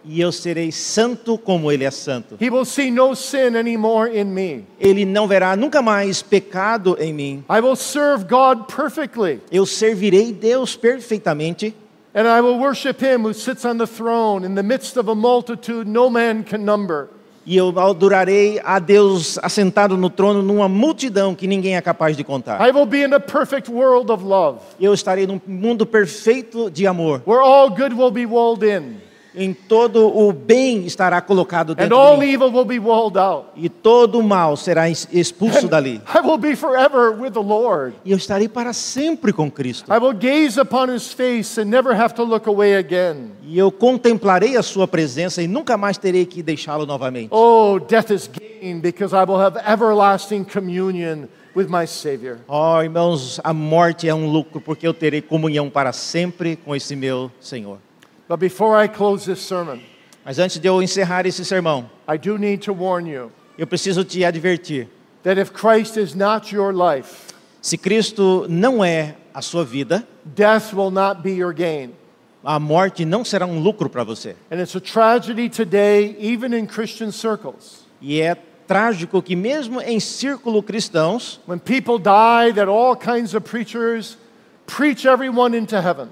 E eu serei santo como Ele é santo. He will see no sin anymore in me. Ele não verá nunca mais pecado em mim. I will serve God perfectly. Eu servirei Deus perfeitamente. And I will worship Him who sits on the throne in the midst of a multitude no man can number. E eu adorarei a Deus assentado no trono numa multidão que ninguém é capaz de contar. I will be in a perfect world of love Eu estarei num mundo perfeito de amor. where all good will be walled in Em todo o bem estará colocado and dentro all de mim. evil will be walled out. E todo o mal será expulso dali. I will be forever with the Lord. E eu estarei para sempre com Cristo. I will gaze upon His face and never have to look away again. E eu contemplarei a sua presença e nunca mais terei que deixá-lo novamente. Oh, death is gain because I will have everlasting communion with my Savior. Oh, irmãos, a morte é um lucro porque eu terei comunhão para sempre com esse meu Senhor. But before I close this sermon, Mas antes de eu encerrar esse sermão, I do need to warn you eu preciso te advertir. that if Christ is not your life, Se Cristo não é a sua vida, death will not be your gain. a morte não será um lucro para você. And it's a tragedy today, even in Christian circles, E é trágico que mesmo em círculo cristãos, when people die, that all kinds of preachers preach everyone into heaven.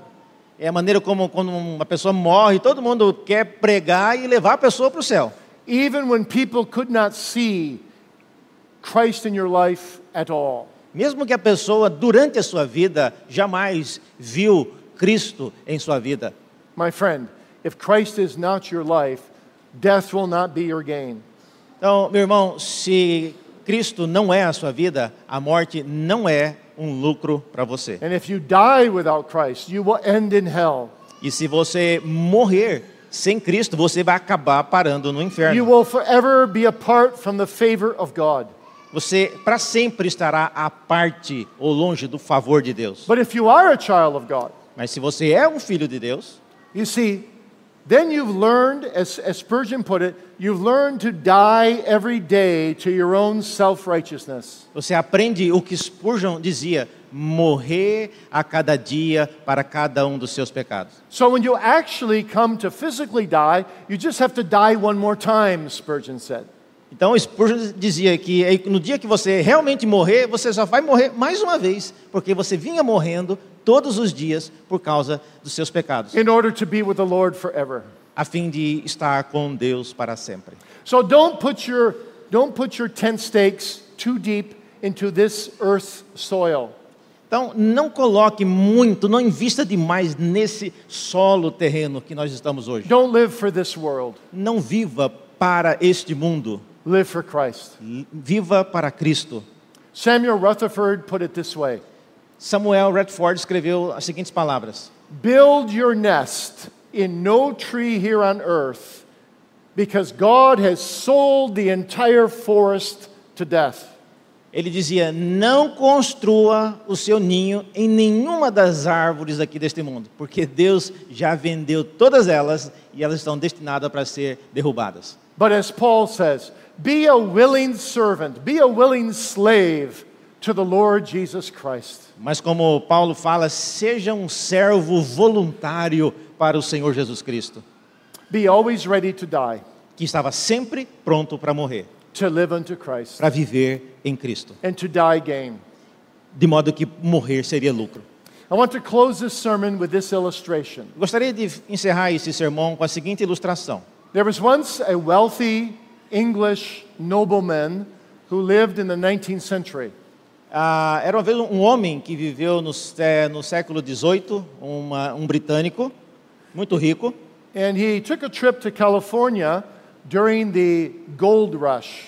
É a maneira como quando uma pessoa morre, todo mundo quer pregar e levar a pessoa para o céu. Even when people could not see Christ in your life at all. Mesmo que a pessoa durante a sua vida jamais viu Cristo em sua vida. My friend, if Christ is not your life, death will not be your gain. Então, meu irmão, se Cristo não é a sua vida, a morte não é um lucro para você. And if you die without Christ, you will end in hell. E se você morrer sem Cristo, você vai acabar parando no inferno. Você para sempre estará à parte ou longe do favor de Deus. But if you are a child of God, Mas se você é um filho de Deus, you see, then you've learned, as, as Spurgeon put it, you've learned to die every day to your own self righteousness. você aprende o que Spurgeon dizia: morrer a cada dia para cada um dos seus pecados. So when you actually come to physically die, you just have to die one more time, Spurgeon said. Então Spurgeon dizia que no dia que você realmente morrer, você só vai morrer mais uma vez, porque você vinha morrendo todos os dias por causa dos seus pecados, in order to be with the Lord forever. a fim de estar com Deus para sempre. So don't put your don't put your tent stakes too deep into this earth's soil. Então, não coloque muito, não invista demais nesse solo terreno que nós estamos hoje. Don't live for this world. Não viva para este mundo, Live for Christ. viva para Cristo. Samuel Rutherford put it this way: Samuel Redford escreveu as seguintes palavras: Build your nest in no tree here on earth, because God has sold the entire forest to death. Ele dizia: Não construa o seu ninho em nenhuma das árvores aqui deste mundo, porque Deus já vendeu todas elas e elas estão destinadas para ser derrubadas. But as Paul says, be a willing servant, be a willing slave to the Lord Jesus Christ. Mas como Paulo fala, seja um servo voluntário para o Senhor Jesus Cristo, Be always ready to die, que estava sempre pronto para morrer, to live unto Christ, para viver em Cristo, and to die gain. de modo que morrer seria lucro. I want to close this sermon with this illustration. Gostaria de encerrar esse sermão com a seguinte ilustração. There was once a wealthy English nobleman who lived in the 19th century. Ah, era uma vez um homem que viveu no, sé- no século XVIII, um britânico, muito rico, And he took a trip to California during the gold rush.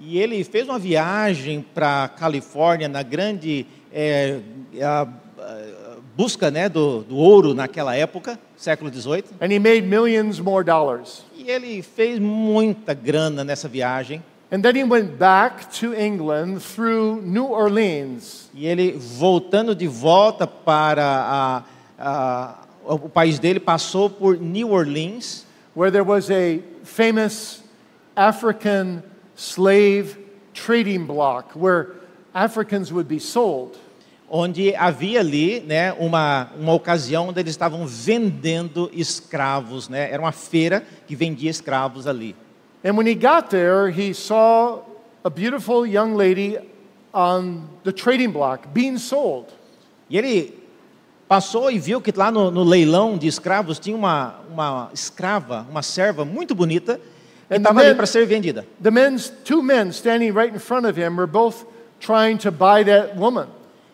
e ele fez uma viagem para a Califórnia na grande eh, a- a busca né, do, do ouro naquela época, século XVIII, And he made millions more dollars. e ele fez muita grana nessa viagem. And then he went back to England through New Orleans. E ele, voltando de volta para a- a- o país dele, passou por New Orleans, where there was a famous African slave trading block where Africans would be sold. onde havia ali né, uma, uma ocasião onde eles estavam vendendo escravos. Né? Era uma feira que vendia escravos ali. And when he got there, he saw a beautiful young lady on the trading block being sold. E ele passou e viu que lá no, no leilão de escravos tinha uma, uma escrava, uma serva muito bonita, que estava ali para ser vendida. The two men standing right in front of him were both trying to buy that woman.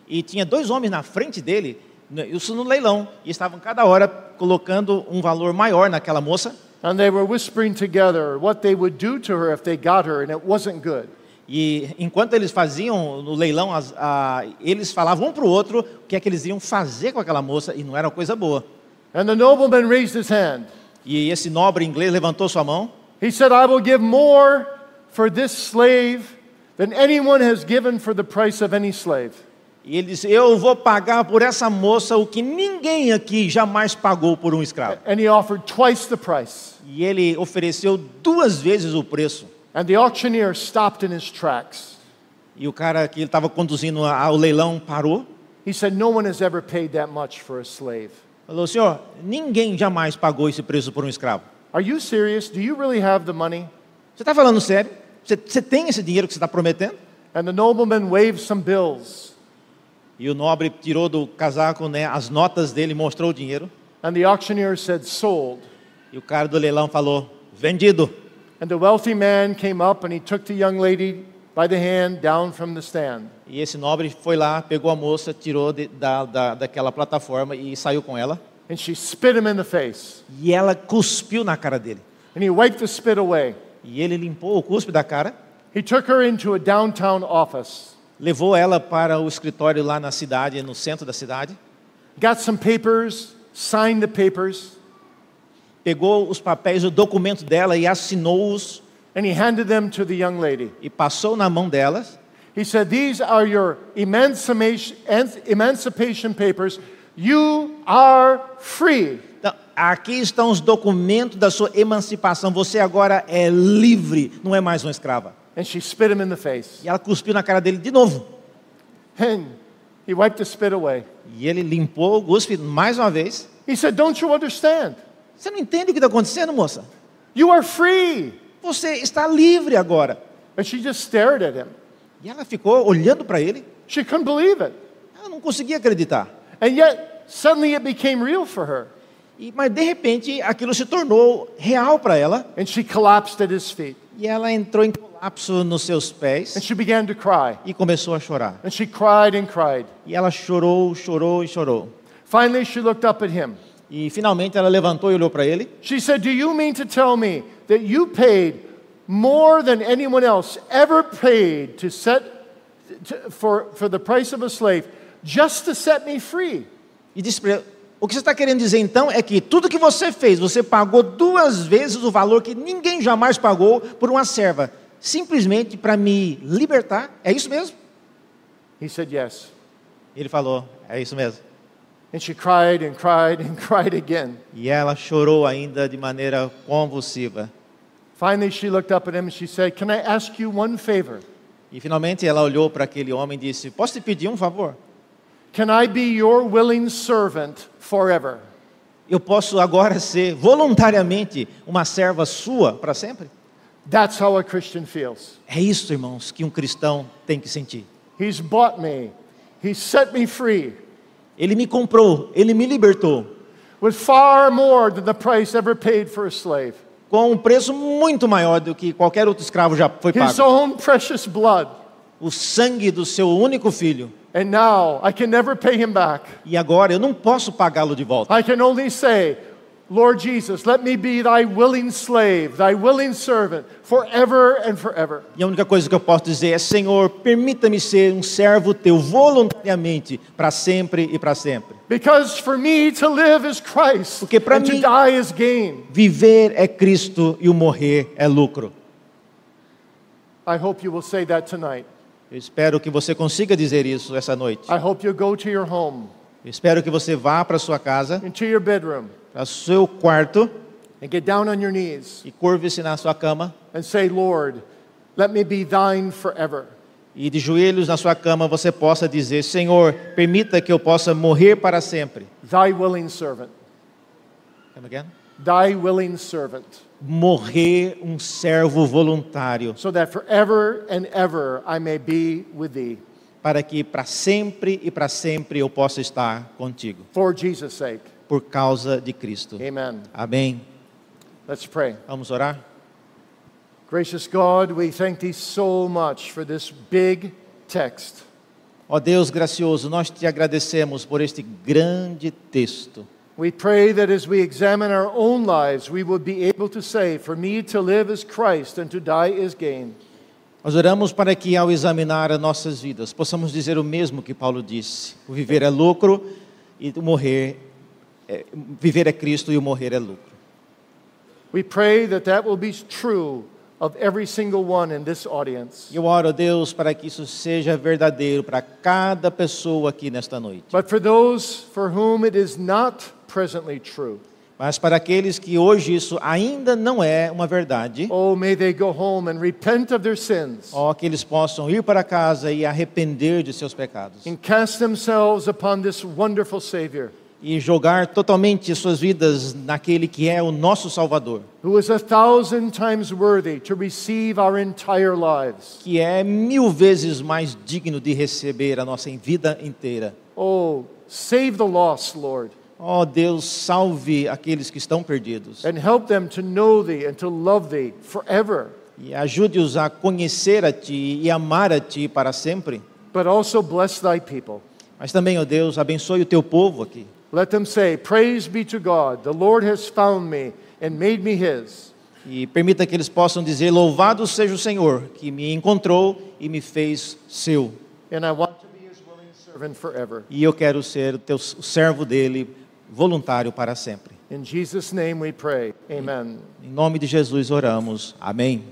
E tinha dois homens na frente dele, isso no leilão, e estavam cada hora colocando um valor maior naquela moça. And they were whispering together what they would do to her if they got her, and it wasn't good. E enquanto eles faziam no leilão, as- a- eles falavam um para o outro o que é que eles iam fazer com aquela moça, e não era coisa boa. And the nobleman raised his hand. E esse nobre inglês levantou sua mão He said, I will give more for this slave than anyone has given for the price of any slave. e ele disse: Eu vou pagar por essa moça o que ninguém aqui jamais pagou por um escravo. And he offered twice the price. E ele ofereceu duas vezes o preço. And the auctioneer stopped in his tracks. E o cara que estava conduzindo ao leilão parou. He said, No one has ever paid that much for a slave. Falou: Senhor, ninguém jamais pagou esse preço por um escravo. Are you serious? Do you really have the money? Você está falando sério? Você, você tem esse dinheiro que você está prometendo? And the nobleman waved some bills. E o nobre tirou do casaco né, as notas dele, mostrou o dinheiro. And the auctioneer said, Sold. E o cara do leilão falou: vendido. And the wealthy man came up and he took the young lady by the hand down from the stand. E esse nobre foi lá, pegou a moça, tirou de- da, da, daquela plataforma e saiu com ela. And she spit him in the face. E ela cuspiu na cara dele. And he wiped the spit away. E ele limpou o cuspe da cara, He took her into a downtown office, levou ela para o escritório lá na cidade, no centro da cidade, got some papers, signed the papers, pegou os papéis, o documento dela e assinou-os and he handed them to the young lady. e passou na mão delas. He said, These are your emancipation, emancipation papers. You are free. Então, aqui estão os documentos da sua emancipação. Você agora é livre, não é mais uma escrava. And she spit him in the face. E ela cuspiu na cara dele de novo. And he wiped the spit away. E ele limpou o cuspe mais uma vez. He said, Don't you understand? Você não entende o que está acontecendo, moça? You are free. Você está livre agora. And she just stared at him. E ela ficou olhando para ele. She couldn't believe it. Ela não conseguia acreditar. And yet, suddenly it became real for her. E, mas de repente aquilo se tornou real para ela. And she collapsed at his feet. E ela entrou em colapso nos seus pés And she began to cry. e começou a chorar. And she cried and cried. E ela chorou, chorou e chorou. Finally, she looked up at him. E finalmente ela levantou e olhou para ele. She said, Do you mean to tell me that you paid more than anyone else ever paid to set to, for, for the price of a slave just to set me free? E disse para ele: O que você está querendo dizer então é que tudo que você fez, você pagou duas vezes o valor que ninguém jamais pagou por uma serva, simplesmente para me libertar? É isso mesmo? He said, Yes. Ele falou: É isso mesmo. And she cried and cried and cried again. E ela chorou ainda de maneira convulsiva. Finally, she looked up at him and she said, Can I ask you one favor? E finalmente ela olhou para aquele homem e disse: Posso te pedir um favor? Can I be your willing servant forever? Eu posso agora ser voluntariamente uma serva sua para sempre? That's how a Christian feels. É isso, irmãos, que um cristão tem que sentir. He's bought me, He set me free. Ele me comprou, ele me libertou with far more than the price ever paid for a slave. com um preço muito maior do que qualquer outro escravo já foi His pago. own precious blood. O sangue do seu único filho. And now I can never pay him back. E agora eu não posso pagá-lo de volta. I can only say, Lord Jesus, let me be thy willing slave, thy willing servant, forever and forever. E a única coisa que eu posso dizer é: Senhor, permita-me ser um servo teu voluntariamente para sempre e para sempre. Because for me to live is Christ, Porque pra and to mim- die is gain. Viver é Cristo e o morrer é lucro. I hope you will say that tonight. Eu espero que você consiga dizer isso essa noite. I hope you'll go to your home, Eu espero que você vá para sua casa, into your bedroom, para o seu quarto and get down on your knees e curve-se na sua cama and say, Lord, let me be thine forever. e de joelhos na sua cama você possa dizer: Senhor, permita que eu possa morrer para sempre. Thy willing servant, Come again? thy willing servant, Morrer um servo voluntário, so that forever and ever I may be with thee. para que para sempre e para sempre eu possa estar contigo, For Jesus' sake. Por causa de Cristo. Amen. Amém. Let's pray. Vamos orar? Gracious God, we thank thee so much for this big text. Ó Deus gracioso, nós te agradecemos por este grande texto. We pray that as we examine our own lives, we will be able to say, For me to live is Christ and to die is gain. Nós oramos para que, ao examinar as nossas vidas, possamos dizer o mesmo que Paulo disse: o viver é lucro e o morrer, é, viver é Cristo e o morrer é lucro. We pray that that will be true of every single one in this audience. Eu oro a Deus para que isso seja verdadeiro para cada pessoa aqui nesta noite. But for those for whom it is not presently true, Mas para aqueles que hoje isso ainda não é uma verdade, oh, may they go home and repent of their sins ó, que eles possam ir para casa e arrepender de seus pecados and cast themselves upon this wonderful Savior e jogar totalmente suas vidas naquele que é o nosso Salvador, que é mil vezes mais digno de receber a nossa vida inteira. Oh, save the lost, Lord, Ó Deus, salve aqueles que estão perdidos and help them to know thee and to love thee forever, e ajude-os a conhecer a Ti e amar a Ti para sempre. but also bless thy people. Mas também, ó Deus, abençoe o Teu povo aqui. Let them say, Praise be to God, the Lord has found me and made me his. E permita que eles possam dizer: Louvado seja o Senhor, que me encontrou e me fez seu. And I want to be his willing servant forever. E eu quero ser o, teu, o servo dele, voluntário para sempre. In Jesus' name we pray. Amen. Em nome de Jesus oramos. Amém.